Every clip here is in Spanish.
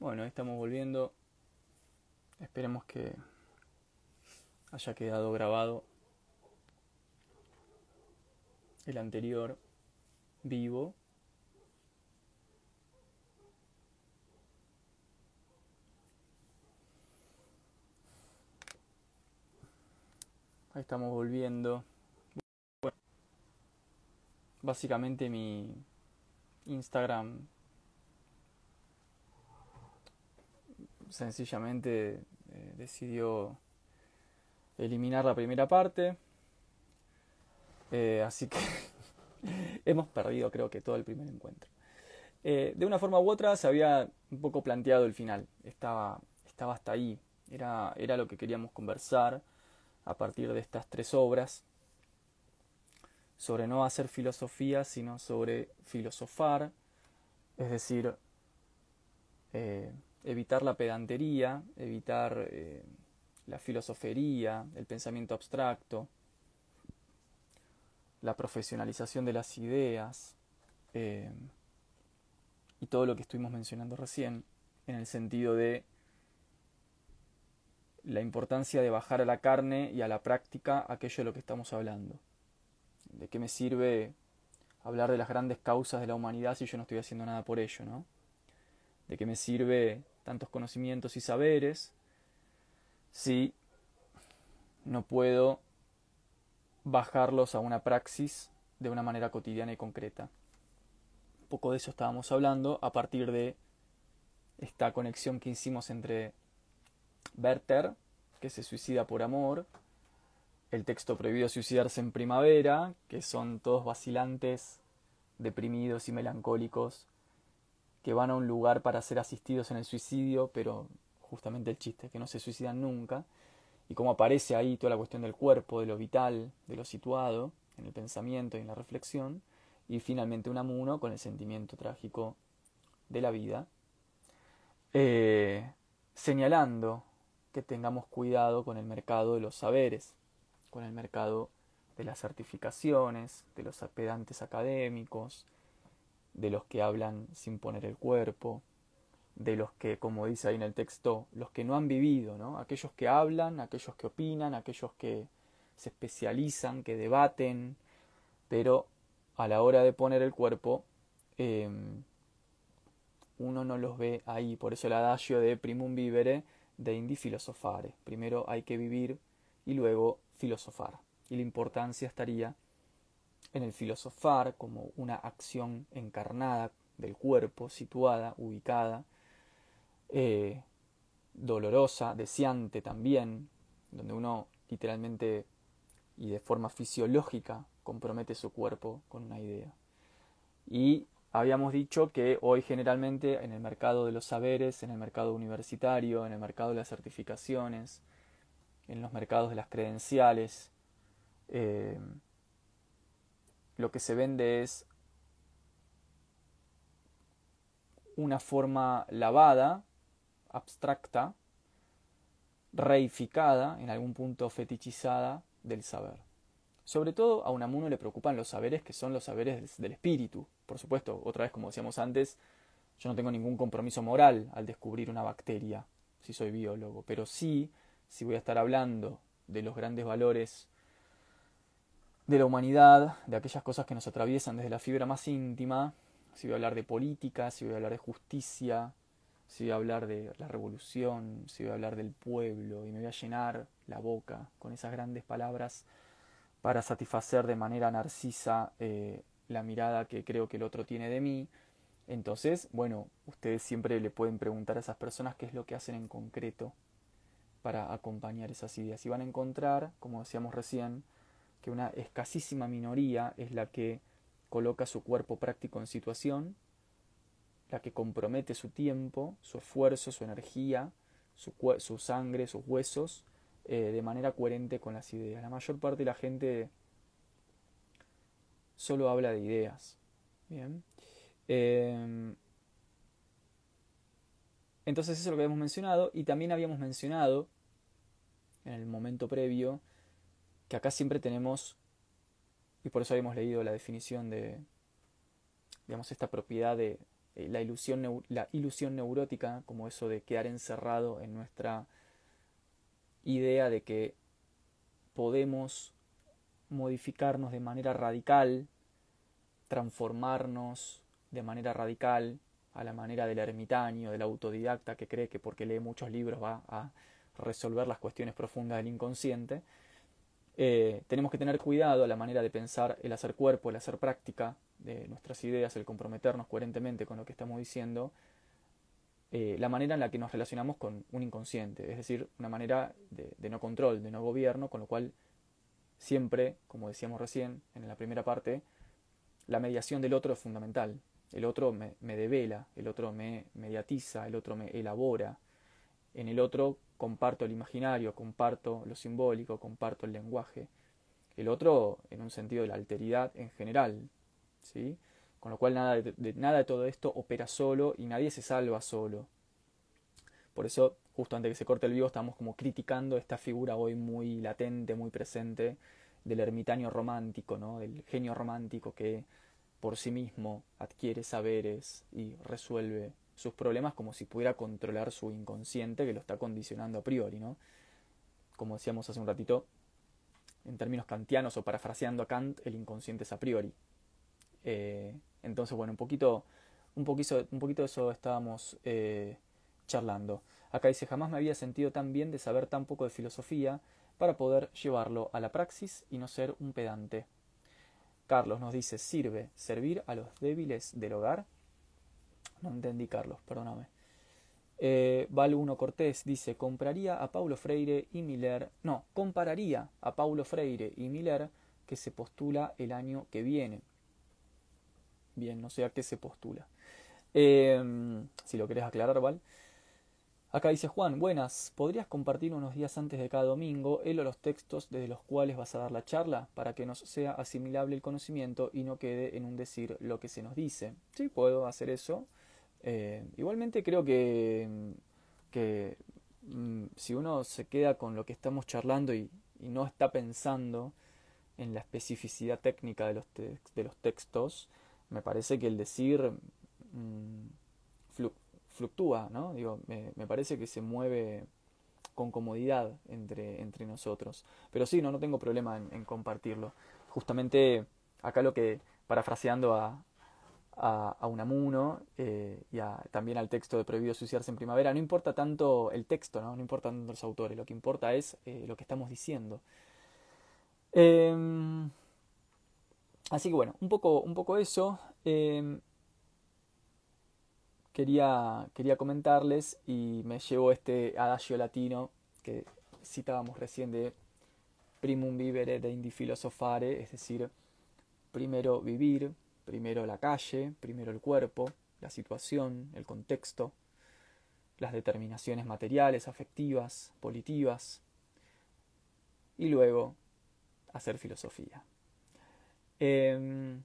Bueno, estamos volviendo. Esperemos que haya quedado grabado el anterior vivo. Ahí estamos volviendo. Bueno, básicamente mi Instagram sencillamente eh, decidió eliminar la primera parte. Eh, así que hemos perdido creo que todo el primer encuentro. Eh, de una forma u otra se había un poco planteado el final. Estaba, estaba hasta ahí. Era, era lo que queríamos conversar a partir de estas tres obras. Sobre no hacer filosofía, sino sobre filosofar. Es decir, evitar la pedantería, evitar eh, la filosofería, el pensamiento abstracto, la profesionalización de las ideas eh, y todo lo que estuvimos mencionando recién en el sentido de la importancia de bajar a la carne y a la práctica aquello de lo que estamos hablando. ¿De qué me sirve hablar de las grandes causas de la humanidad si yo no estoy haciendo nada por ello, no? ¿De qué me sirve tantos conocimientos y saberes si no puedo bajarlos a una praxis de una manera cotidiana y concreta. Un poco de eso estábamos hablando a partir de esta conexión que hicimos entre Werther, que se suicida por amor, el texto prohibido suicidarse en primavera, que son todos vacilantes, deprimidos y melancólicos, que van a un lugar para ser asistidos en el suicidio, pero justamente el chiste es que no se suicidan nunca, y cómo aparece ahí toda la cuestión del cuerpo, de lo vital, de lo situado, en el pensamiento y en la reflexión, y finalmente un amuno con el sentimiento trágico de la vida, eh, señalando que tengamos cuidado con el mercado de los saberes, con el mercado de las certificaciones, de los pedantes académicos, de los que hablan sin poner el cuerpo, de los que, como dice ahí en el texto, los que no han vivido, ¿no? aquellos que hablan, aquellos que opinan, aquellos que se especializan, que debaten, pero a la hora de poner el cuerpo, em, uno no los ve ahí. Por eso el adagio de primum vivere de indi filosofare. Primero hay que vivir y luego filosofar. Y la importancia estaría en el filosofar como una acción encarnada del cuerpo, situada, ubicada, eh, dolorosa, deseante también, donde uno literalmente y de forma fisiológica compromete su cuerpo con una idea. Y habíamos dicho que hoy generalmente en el mercado de los saberes, en el mercado universitario, en el mercado de las certificaciones, en los mercados de las credenciales, eh, lo que se vende es una forma lavada, abstracta, reificada, en algún punto fetichizada del saber. Sobre todo a Unamuno le preocupan los saberes que son los saberes del espíritu. Por supuesto, otra vez como decíamos antes, yo no tengo ningún compromiso moral al descubrir una bacteria, si soy biólogo, pero sí, si voy a estar hablando de los grandes valores de la humanidad, de aquellas cosas que nos atraviesan desde la fibra más íntima, si voy a hablar de política, si voy a hablar de justicia, si voy a hablar de la revolución, si voy a hablar del pueblo, y me voy a llenar la boca con esas grandes palabras para satisfacer de manera narcisa eh, la mirada que creo que el otro tiene de mí. Entonces, bueno, ustedes siempre le pueden preguntar a esas personas qué es lo que hacen en concreto para acompañar esas ideas. Y van a encontrar, como decíamos recién, que una escasísima minoría es la que coloca su cuerpo práctico en situación, la que compromete su tiempo, su esfuerzo, su energía, su, sangre, sus huesos, eh, de manera coherente con las ideas. La mayor parte de la gente solo habla de ideas. Bien. Em, entonces eso es lo que habíamos mencionado y también habíamos mencionado en el momento previo que acá siempre tenemos, y por eso habíamos leído la definición de, digamos, esta propiedad de, eh, la, ilusión, la ilusión neurótica, como eso de quedar encerrado en nuestra idea de que podemos modificarnos de manera radical, transformarnos de manera radical a la manera del ermitaño, del autodidacta que cree que porque lee muchos libros va a resolver las cuestiones profundas del inconsciente. Eh, tenemos que tener cuidado a la manera de pensar el hacer cuerpo, el hacer práctica de nuestras ideas, el comprometernos coherentemente con lo que estamos diciendo, eh, la manera en la que nos relacionamos con un inconsciente, es decir, una manera de, no control, de no gobierno, con lo cual siempre, como decíamos recién en la primera parte, la mediación del otro es fundamental. El otro me, me devela, el otro me mediatiza, el otro me elabora. En el otro comparto el imaginario, comparto lo simbólico, comparto el lenguaje. El otro en un sentido de la alteridad en general, ¿sí? Con lo cual nada de, nada de todo esto opera solo y nadie se salva solo. Por eso, justo antes de que se corte el vivo, estamos como criticando esta figura hoy muy latente, muy presente del ermitaño romántico, ¿no? del genio romántico que por sí mismo adquiere saberes y resuelve sus problemas como si pudiera controlar su inconsciente que lo está condicionando a priori, ¿no? Como decíamos hace un ratito, en términos kantianos o parafraseando a Kant, el inconsciente es a priori. Eh, entonces, bueno, un poquito, un poquito, un poquito de eso estábamos eh, charlando. Acá dice, jamás me había sentido tan bien de saber tan poco de filosofía para poder llevarlo a la praxis y no ser un pedante. Carlos nos dice, ¿sirve servir a los débiles del hogar? No entendí, Carlos, perdóname. Eh, Val 1 Cortés dice, compraría a Paulo Freire y Miller, no, compararía a Paulo Freire y Miller que se postula el año que viene. Bien, no sé a qué se postula. Em, si lo querés aclarar, Val. Acá dice Juan, buenas, ¿podrías compartir unos días antes de cada domingo el o los textos desde los cuales vas a dar la charla para que nos sea asimilable el conocimiento y no quede en un decir lo que se nos dice? Sí, puedo hacer eso. Eh, igualmente creo que, que mm, si uno se queda con lo que estamos charlando y, no está pensando en la especificidad técnica de los, de los textos, me parece que el decir mm, fluctúa, ¿no? Digo, me, parece que se mueve con comodidad entre, entre nosotros. Pero sí, no, no tengo problema en compartirlo. Justamente acá lo que, parafraseando a, a, Unamuno eh, y también al texto de Prohibido suicidarse en primavera. No importa tanto el texto, no, no importa tanto los autores, lo que importa es eh, lo que estamos diciendo. Em, así que bueno, un poco, un poco eso. Em, quería, quería comentarles y me llevó este adagio latino que citábamos recién de primum vivere de indi filosofare, es decir, primero vivir, Primero la calle, primero el cuerpo, la situación, el contexto, las determinaciones materiales, afectivas, politivas, y luego hacer filosofía. Em,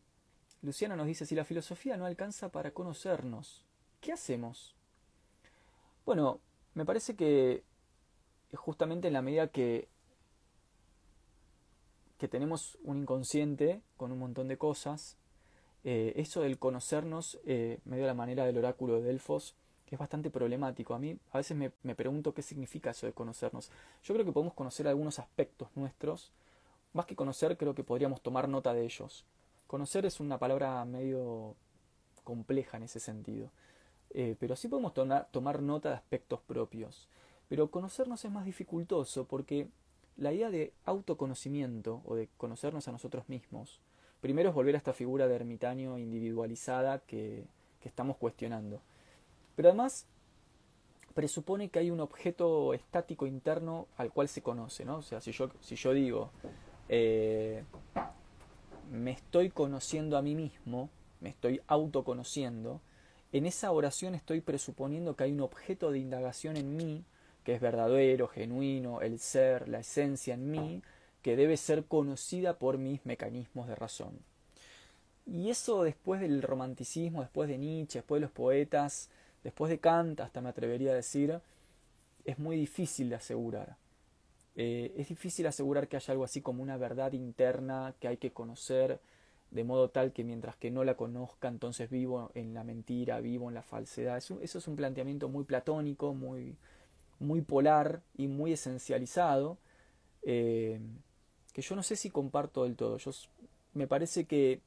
Luciana nos dice, si la filosofía no alcanza para conocernos, ¿qué hacemos? Bueno, me parece que justamente en la medida que, que tenemos un inconsciente con un montón de cosas, eh, eso del conocernos, eh, medio la manera del oráculo de Delfos, es bastante problemático. A mí a veces me, me, pregunto qué significa eso de conocernos. Yo creo que podemos conocer algunos aspectos nuestros. Más que conocer, creo que podríamos tomar nota de ellos. Conocer es una palabra medio compleja en ese sentido. Eh, pero sí podemos tomar nota de aspectos propios. Pero conocernos es más dificultoso porque la idea de autoconocimiento o de conocernos a nosotros mismos Primero es volver a esta figura de ermitaño individualizada que, estamos cuestionando. Pero además presupone que hay un objeto estático interno al cual se conoce, ¿no? O sea, si yo, si yo digo, eh, me estoy conociendo a mí mismo, me estoy autoconociendo, en esa oración estoy presuponiendo que hay un objeto de indagación en mí, que es verdadero, genuino, el ser, la esencia en mí, que debe ser conocida por mis mecanismos de razón. Y eso después del romanticismo, después de Nietzsche, después de los poetas, después de Kant, hasta me atrevería a decir, es muy difícil de asegurar. Eh, es difícil asegurar que haya algo así como una verdad interna que hay que conocer de modo tal que mientras que no la conozca, entonces vivo en la mentira, vivo en la falsedad. Eso, es un planteamiento muy platónico, muy, muy polar y muy esencializado, eh, que yo no sé si comparto del todo. Yo, me parece que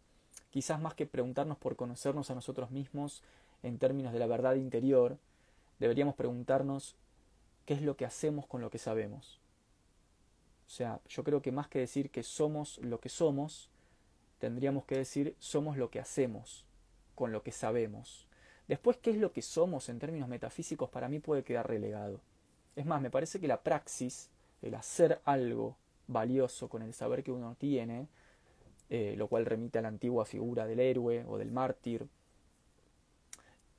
quizás más que preguntarnos por conocernos a nosotros mismos en términos de la verdad interior, deberíamos preguntarnos qué es lo que hacemos con lo que sabemos. O sea, yo creo que más que decir que somos lo que somos, tendríamos que decir somos lo que hacemos con lo que sabemos. Después, qué es lo que somos en términos metafísicos, para mí puede quedar relegado. Es más, me parece que la praxis, el hacer algo valioso con el saber que uno tiene, eh, lo cual remite a la antigua figura del héroe o del mártir,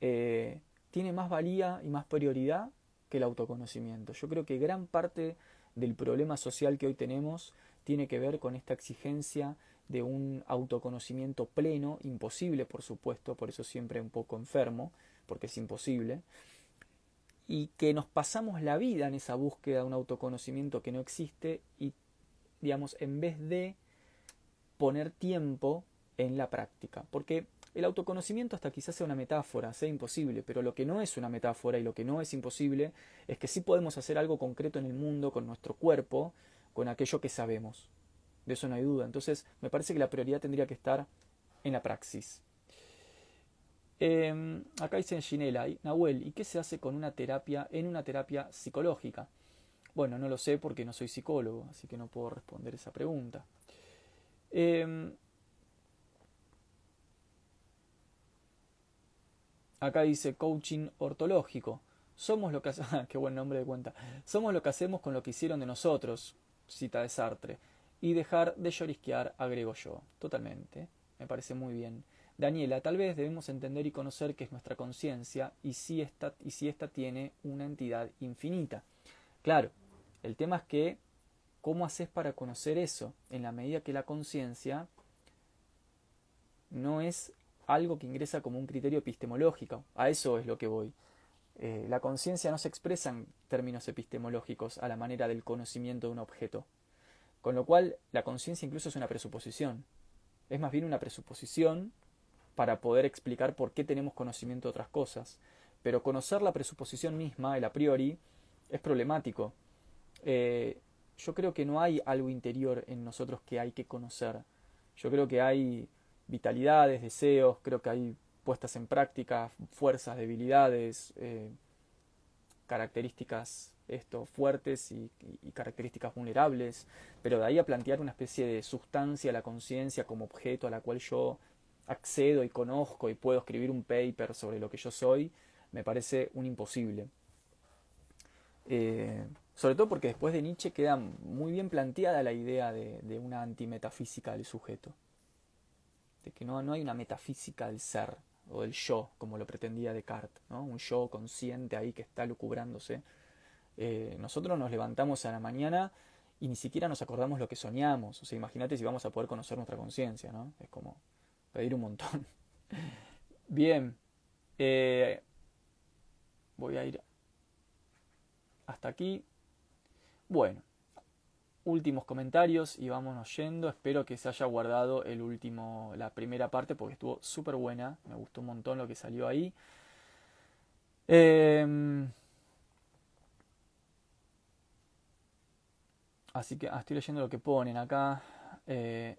eh, tiene más valía y más prioridad que el autoconocimiento. Yo creo que gran parte del problema social que hoy tenemos tiene que ver con esta exigencia de un autoconocimiento pleno, imposible por supuesto, por eso siempre un poco enfermo, porque es imposible, y que nos pasamos la vida en esa búsqueda de un autoconocimiento que no existe y, digamos, en vez de poner tiempo en la práctica, porque el autoconocimiento hasta quizás sea una metáfora, sea imposible, pero lo que no es una metáfora y lo que no es imposible es que sí podemos hacer algo concreto en el mundo con nuestro cuerpo, con aquello que sabemos. De eso no hay duda. Entonces, me parece que la prioridad tendría que estar en la praxis. Em, acá dice en Ginela, Nahuel, ¿y qué se hace con una terapia en una terapia psicológica? Bueno, no lo sé porque no soy psicólogo, así que no puedo responder esa pregunta. Eh, Acá dice coaching ortológico. Somos lo que hacemos. qué buen nombre de cuenta. Somos lo que hacemos con lo que hicieron de nosotros. Cita de Sartre. Y dejar de llorisquear, agrego yo. Totalmente. Me parece muy bien. Daniela, tal vez debemos entender y conocer qué es nuestra conciencia y si esta, y si esta tiene una entidad infinita. Claro, el tema es que, ¿cómo haces para conocer eso? En la medida que la conciencia no es algo que ingresa como un criterio epistemológico. A eso es lo que voy. Eh, la conciencia no se expresa en términos epistemológicos a la manera del conocimiento de un objeto. Con lo cual, la conciencia incluso es una presuposición. Es más bien una presuposición para poder explicar por qué tenemos conocimiento de otras cosas. Pero conocer la presuposición misma, el a priori, es problemático. Eh, yo creo que no hay algo interior en nosotros que hay que conocer. Yo creo que hay vitalidades, deseos, creo que hay puestas en práctica, fuerzas, debilidades, eh, características esto, fuertes y, características vulnerables, pero de ahí a plantear una especie de sustancia, la conciencia como objeto a la cual yo accedo y conozco y puedo escribir un paper sobre lo que yo soy, me parece un imposible. Eh, sobre todo porque después de Nietzsche queda muy bien planteada la idea de, una antimetafísica del sujeto de que no, no hay una metafísica del ser o del yo, como lo pretendía Descartes, ¿no? un yo consciente ahí que está lucubrándose. Eh, nosotros nos levantamos a la mañana y ni siquiera nos acordamos lo que soñamos. O sea, imagínate si vamos a poder conocer nuestra conciencia, ¿no? Es como pedir un montón. Bien, eh, voy a ir hasta aquí. Bueno, últimos comentarios y vámonos yendo. Espero que se haya guardado el último, la primera parte porque estuvo súper buena. Me gustó un montón lo que salió ahí. Em, así que ah, estoy leyendo lo que ponen acá. Eh,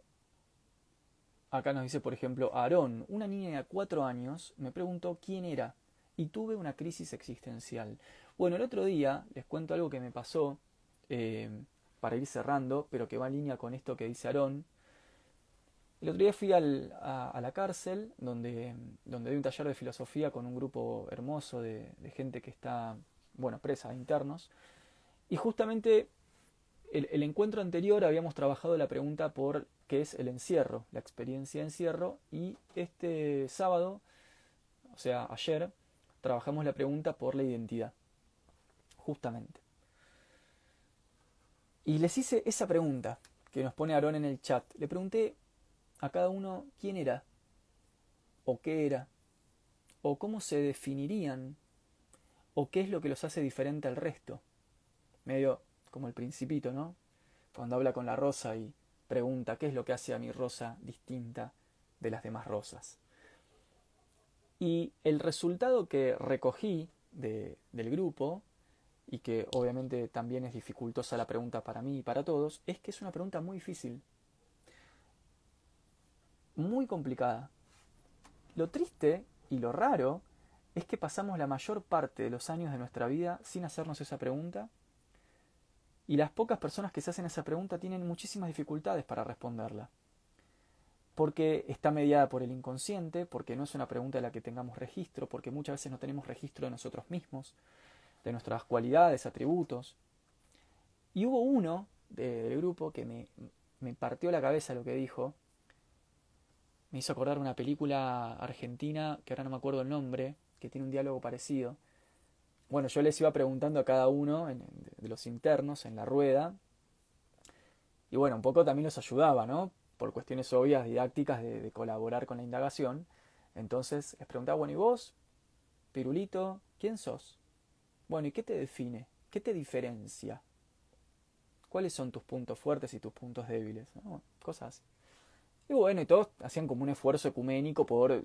acá nos dice, por ejemplo, Aarón, una niña de cuatro años, me preguntó quién era y tuve una crisis existencial. Bueno, el otro día les cuento algo que me pasó. Eh, para ir cerrando, pero que va en línea con esto que dice Aarón. El otro día fui a, la cárcel, donde, donde doy un taller de filosofía con un grupo hermoso de, gente que está, bueno, presa, internos. Y justamente el, el, encuentro anterior habíamos trabajado la pregunta por qué es el encierro, la experiencia de encierro, y este sábado, o sea, ayer, trabajamos la pregunta por la identidad, justamente. Y les hice esa pregunta que nos pone Aarón en el chat. Le pregunté a cada uno quién era, o qué era, o cómo se definirían, o qué es lo que los hace diferente al resto. Medio como el principito, ¿no? Cuando habla con la rosa y pregunta qué es lo que hace a mi rosa distinta de las demás rosas. Y el resultado que recogí del grupo, y que obviamente también es dificultosa la pregunta para mí y para todos, es que es una pregunta muy difícil, muy complicada. Lo triste y lo raro es que pasamos la mayor parte de los años de nuestra vida sin hacernos esa pregunta y las pocas personas que se hacen esa pregunta tienen muchísimas dificultades para responderla. Porque está mediada por el inconsciente, porque no es una pregunta de la que tengamos registro, porque muchas veces no tenemos registro de nosotros mismos, de nuestras cualidades, atributos. Y hubo uno del grupo que me, me partió la cabeza lo que dijo. Me hizo acordar una película argentina, que ahora no me acuerdo el nombre, que tiene un diálogo parecido. Bueno, yo les iba preguntando a cada uno de los internos en la rueda. Y bueno, un poco también los ayudaba, ¿no? Por cuestiones obvias, didácticas, de, de colaborar con la indagación. Entonces les preguntaba, bueno, ¿y vos, Pirulito, quién sos? Bueno, ¿y qué te define? ¿Qué te diferencia? ¿Cuáles son tus puntos fuertes y tus puntos débiles? cosas así. Y bueno, y todos hacían como un esfuerzo ecuménico por eh,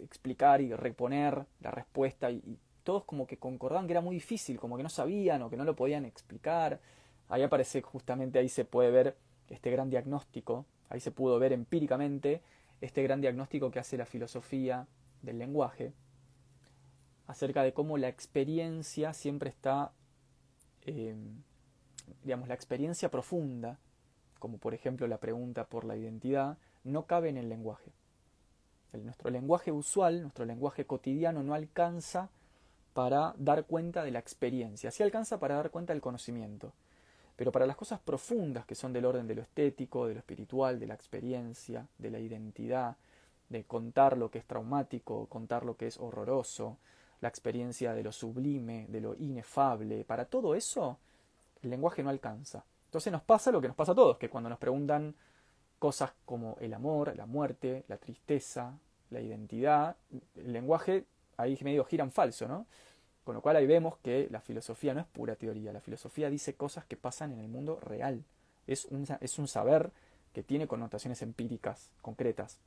explicar y reponer la respuesta y, todos como que concordaban que era muy difícil, como que no sabían o que no lo podían explicar. Ahí aparece justamente, ahí se puede ver este gran diagnóstico, ahí se pudo ver empíricamente este gran diagnóstico que hace la filosofía del lenguaje, acerca de cómo la experiencia siempre está, em, digamos, la experiencia profunda, como por ejemplo la pregunta por la identidad, no cabe en el lenguaje. nuestro lenguaje usual, nuestro lenguaje cotidiano no alcanza para dar cuenta de la experiencia, sí alcanza para dar cuenta del conocimiento. Pero para las cosas profundas que son del orden de lo estético, de lo espiritual, de la experiencia, de la identidad, de contar lo que es traumático, contar lo que es horroroso, la experiencia de lo sublime, de lo inefable, para todo eso el lenguaje no alcanza. Entonces nos pasa lo que nos pasa a todos, que cuando nos preguntan cosas como el amor, la muerte, la tristeza, la identidad, el lenguaje ahí medio gira en falso, ¿no? Con lo cual ahí vemos que la filosofía no es pura teoría, la filosofía dice cosas que pasan en el mundo real, es un, es un saber que tiene connotaciones empíricas, concretas.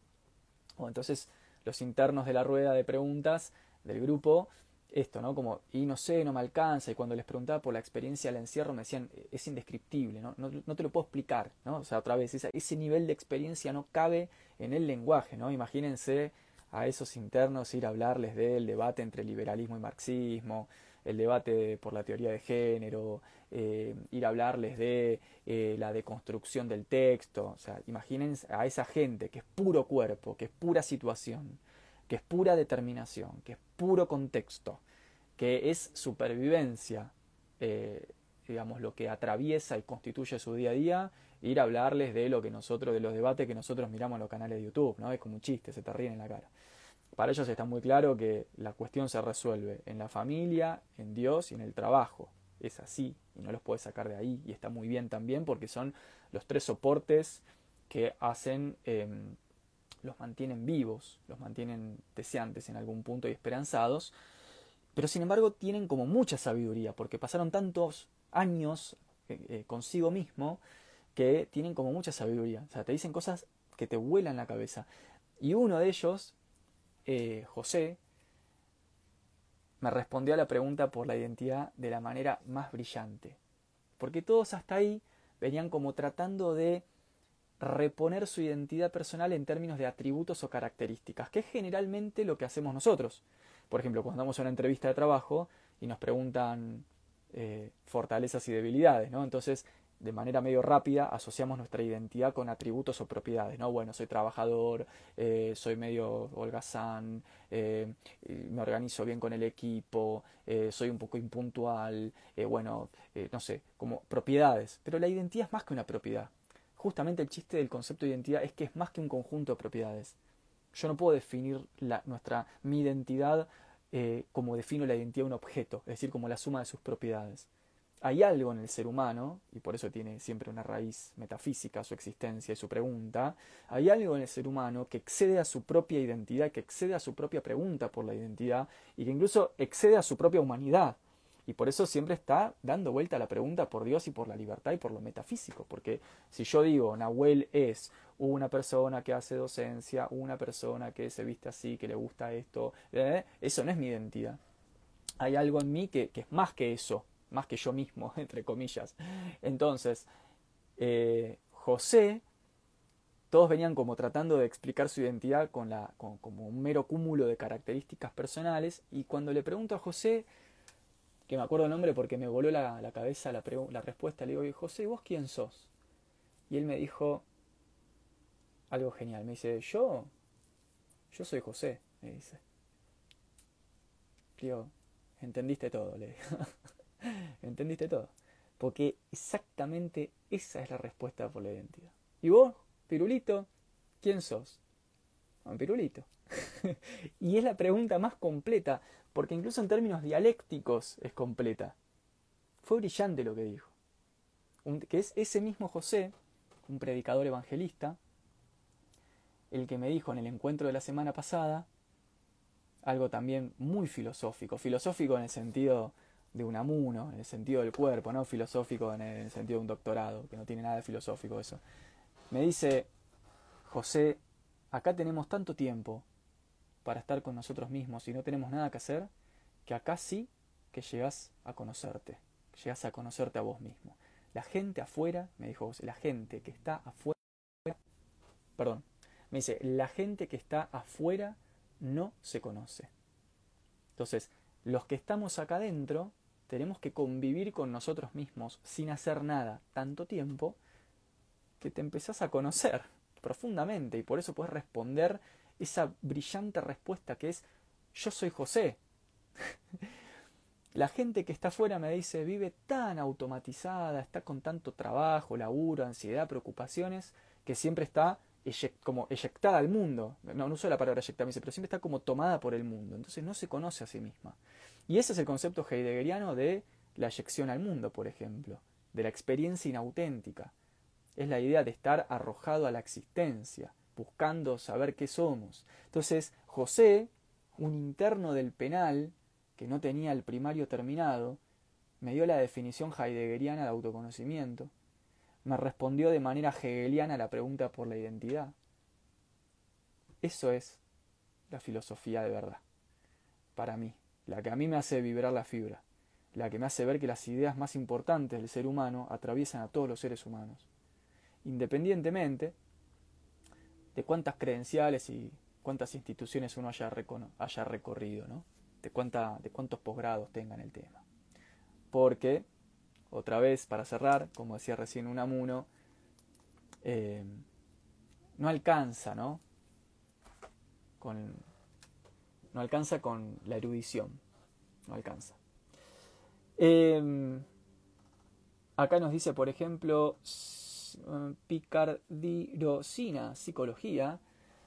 O entonces los internos de la rueda de preguntas del grupo esto, ¿no? Como, y no sé, no me alcanza, y cuando les preguntaba por la experiencia del encierro me decían, es indescriptible, ¿no? No, te lo puedo explicar, ¿no? O sea, otra vez, ese nivel de experiencia no cabe en el lenguaje, ¿no? Imagínense a esos internos ir a hablarles del debate entre liberalismo y marxismo, el debate por la teoría de género, eh, ir a hablarles de eh, la deconstrucción del texto, o sea, imagínense a esa gente que es puro cuerpo, que es pura situación, que es pura determinación, que es puro contexto, que es supervivencia, eh, digamos, lo que atraviesa y constituye su día a día, ir a hablarles de lo que nosotros, de los debates que nosotros miramos en los canales de YouTube, ¿no? Es como un chiste, se te ríen en la cara. Para ellos está muy claro que la cuestión se resuelve en la familia, en Dios y en el trabajo. Es así, y no los puedes sacar de ahí, y está muy bien también porque son los tres soportes que hacen em, los mantienen vivos, los mantienen deseantes en algún punto y esperanzados, pero sin embargo tienen como mucha sabiduría, porque pasaron tantos años eh, eh, consigo mismo que tienen como mucha sabiduría, o sea, te dicen cosas que te vuelan la cabeza. Y uno de ellos, eh, José, me respondió a la pregunta por la identidad de la manera más brillante, porque todos hasta ahí venían como tratando de reponer su identidad personal en términos de atributos o características, que es generalmente lo que hacemos nosotros. Por ejemplo, cuando damos una entrevista de trabajo y nos preguntan eh, fortalezas y debilidades, ¿no? Entonces, de manera medio rápida, asociamos nuestra identidad con atributos o propiedades, ¿no? Bueno, soy trabajador, eh, soy medio holgazán, eh, me organizo bien con el equipo, soy un poco impuntual, bueno, no sé, como propiedades. Pero la identidad es más que una propiedad justamente el chiste del concepto de identidad es que es más que un conjunto de propiedades. Yo no puedo definir nuestra, mi identidad eh, como defino la identidad de un objeto, es decir, como la suma de sus propiedades. Hay algo en el ser humano, y por eso tiene siempre una raíz metafísica su existencia y su pregunta, hay algo en el ser humano que excede a su propia identidad, que excede a su propia pregunta por la identidad, y que incluso excede a su propia humanidad. Y por eso siempre está dando vuelta a la pregunta por Dios y por la libertad y por lo metafísico. Porque si yo digo, Nahuel es una persona que hace docencia, una persona que se viste así, que le gusta esto, ¿eh? eso no es mi identidad. Hay algo en mí que, es más que eso, más que yo mismo, entre comillas. Entonces, eh, José, todos venían como tratando de explicar su identidad con la, como un mero cúmulo de características personales, y cuando le pregunto a José, que me acuerdo el nombre porque me voló la, cabeza la, la, respuesta, le digo, José, ¿vos quién sos? Y él me dijo algo genial, me dice, yo, yo soy José, me dice. Digo, entendiste todo, le digo. entendiste todo. Porque exactamente esa es la respuesta por la identidad. ¿Y vos, Pirulito, quién sos? Un pirulito. y es la pregunta más completa, porque incluso en términos dialécticos es completa. Fue brillante lo que dijo. que es ese mismo José, un predicador evangelista, el que me dijo en el encuentro de la semana pasada algo también muy filosófico, filosófico en el sentido de un amuno, en el sentido del cuerpo, no filosófico en el sentido de un doctorado, que no tiene nada de filosófico eso. Me dice, José, acá tenemos tanto tiempo para estar con nosotros mismos y no tenemos nada que hacer, que acá sí que llegas a conocerte, llegas a conocerte a vos mismo. La gente afuera, me dijo la gente que está afuera, perdón, me dice, la gente que está afuera no se conoce. Entonces, los que estamos acá adentro tenemos que convivir con nosotros mismos sin hacer nada tanto tiempo que te empezás a conocer profundamente y por eso puedes responder esa brillante respuesta que es yo soy José. La gente que está afuera me dice vive tan automatizada, está con tanto trabajo, laburo, ansiedad, preocupaciones, que siempre está como eyectada al mundo. No, no uso la palabra eyectada, pero siempre está como tomada por el mundo. Entonces no se conoce a sí misma. Y ese es el concepto heideggeriano de la eyección al mundo, por ejemplo, de la experiencia inauténtica. Es la idea de estar arrojado a la existencia, buscando saber qué somos. Entonces, José, un interno del penal, que no tenía el primario terminado, me dio la definición heideggeriana de autoconocimiento, me respondió de manera hegeliana la pregunta por la identidad. Eso es la filosofía de verdad, para mí, la que a mí me hace vibrar la fibra, la que me hace ver que las ideas más importantes del ser humano atraviesan a todos los seres humanos, independientemente de cuántas credenciales y cuántas instituciones uno haya, haya recorrido, ¿no? de, cuánta, de cuántos posgrados tengan el tema. Porque otra vez, para cerrar, como decía recién Unamuno, eh, no alcanza, ¿no? Con, no alcanza con la erudición, no alcanza. Eh, acá nos dice, por ejemplo, picardirosina, psicología,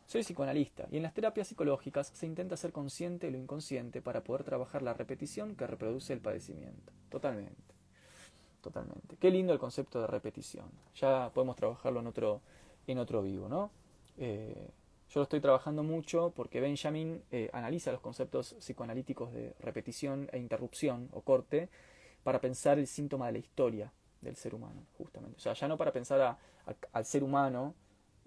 soy psicoanalista y en las terapias psicológicas se intenta ser consciente de lo inconsciente para poder trabajar la repetición que reproduce el padecimiento. Totalmente totalmente. Qué lindo el concepto de repetición. Ya podemos trabajarlo en otro, en otro vivo, ¿no? Eh, yo lo estoy trabajando mucho porque Benjamin eh, analiza los conceptos psicoanalíticos de repetición e interrupción o corte para pensar el síntoma de la historia del ser humano, justamente. O sea, ya no para pensar al ser humano,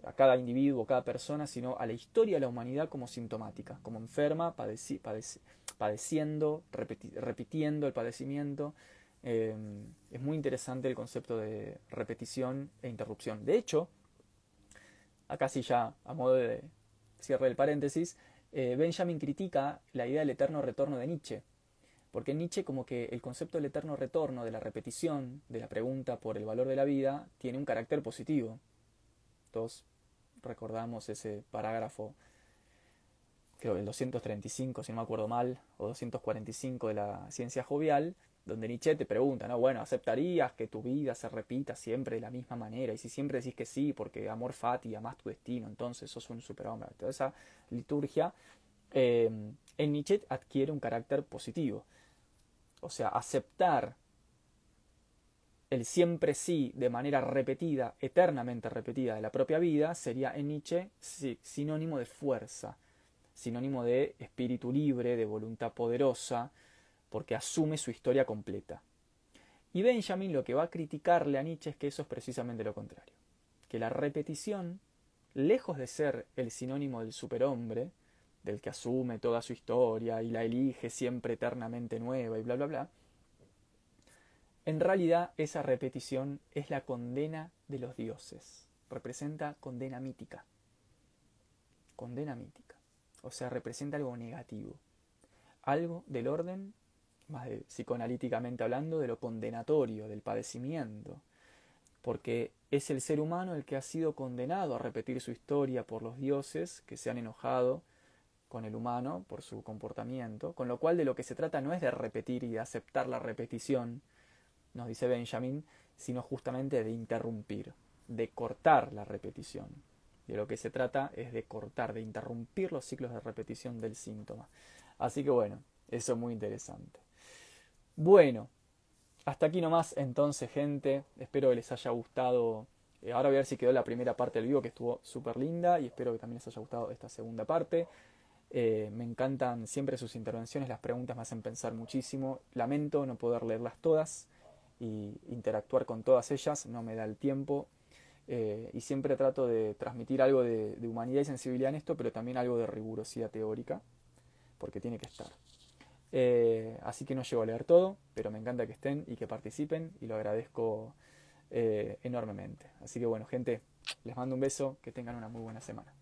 a cada individuo, a cada persona, sino a la historia de la humanidad como sintomática, como enferma, padeciendo, repitiendo el padecimiento, Em, es muy interesante el concepto de repetición e interrupción. De hecho, acá sí ya a modo de cierre del paréntesis, eh, Benjamin critica la idea del eterno retorno de Nietzsche. Porque Nietzsche como que el concepto del eterno retorno, de la repetición, de la pregunta por el valor de la vida, tiene un carácter positivo. Todos recordamos ese parágrafo, creo el 235, si no me acuerdo mal, o 245 de la ciencia jovial, donde Nietzsche te pregunta, ¿no? Bueno, ¿aceptarías que tu vida se repita siempre de la misma manera? Y si siempre decís que sí, porque amor fati, amás tu destino, entonces sos un superhombre. Toda esa liturgia eh, en Nietzsche adquiere un carácter positivo. O sea, aceptar el siempre sí de manera repetida, eternamente repetida de la propia vida, sería en Nietzsche sinónimo de fuerza, sinónimo de espíritu libre, de voluntad poderosa, porque asume su historia completa. Y Benjamin lo que va a criticarle a Nietzsche es que eso es precisamente lo contrario, que la repetición, lejos de ser el sinónimo del superhombre, del que asume toda su historia y la elige siempre eternamente nueva y bla, bla, bla, en realidad esa repetición es la condena de los dioses, representa condena mítica, condena mítica, o sea, representa algo negativo, algo del orden más psicoanalíticamente hablando, de lo condenatorio, del padecimiento, porque es el ser humano el que ha sido condenado a repetir su historia por los dioses que se han enojado con el humano por su comportamiento, con lo cual de lo que se trata no es de repetir y de aceptar la repetición, nos dice Benjamin, sino justamente de interrumpir, de cortar la repetición. De lo que se trata es de cortar, de interrumpir los ciclos de repetición del síntoma. Así que bueno, eso es muy interesante. Bueno, hasta aquí nomás entonces gente, espero que les haya gustado. Eh, ahora voy a ver si quedó la primera parte del vivo que estuvo súper linda y espero que también les haya gustado esta segunda parte. Eh, me encantan siempre sus intervenciones, las preguntas me hacen pensar muchísimo. Lamento no poder leerlas todas y interactuar con todas ellas, no me da el tiempo. Eh, y siempre trato de transmitir algo de humanidad y sensibilidad en esto, pero también algo de rigurosidad teórica, porque tiene que estar. Eh, así que no llego a leer todo, pero me encanta que estén y que participen y lo agradezco enormemente. Así que bueno, gente, les mando un beso, que tengan una muy buena semana.